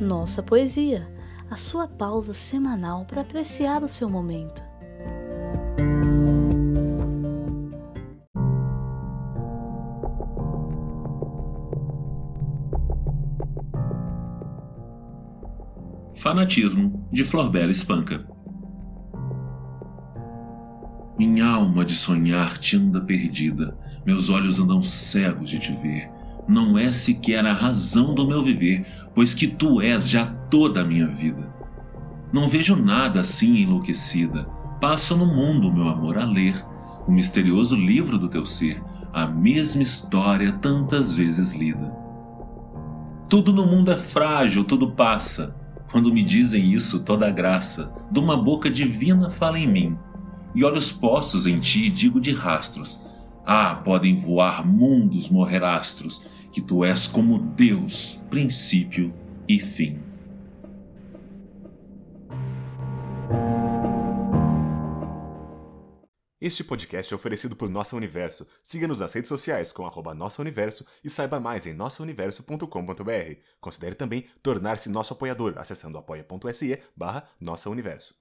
Nossa Poesia, a sua pausa semanal para apreciar o seu momento. Fanatismo de Florbela Espanca. Minha alma de sonhar te anda perdida, meus olhos andam cegos de te ver não é sequer a razão do meu viver, pois que tu és já toda a minha vida. Não vejo nada assim enlouquecida. Passo no mundo, meu amor, a ler o misterioso livro do teu ser, a mesma história tantas vezes lida. Tudo no mundo é frágil, tudo passa. Quando me dizem isso, toda a graça de uma boca divina fala em mim. E olhos postos em ti, digo de rastros, ah, podem voar mundos, morrer astros, que tu és como Deus, princípio e fim. Este podcast é oferecido por Nossa Universo. Siga-nos nas redes sociais com arroba Nossa Universo e saiba mais em nossauniverso.com.br. Considere também tornar-se nosso apoiador acessando apoia.se barra Nossa Universo.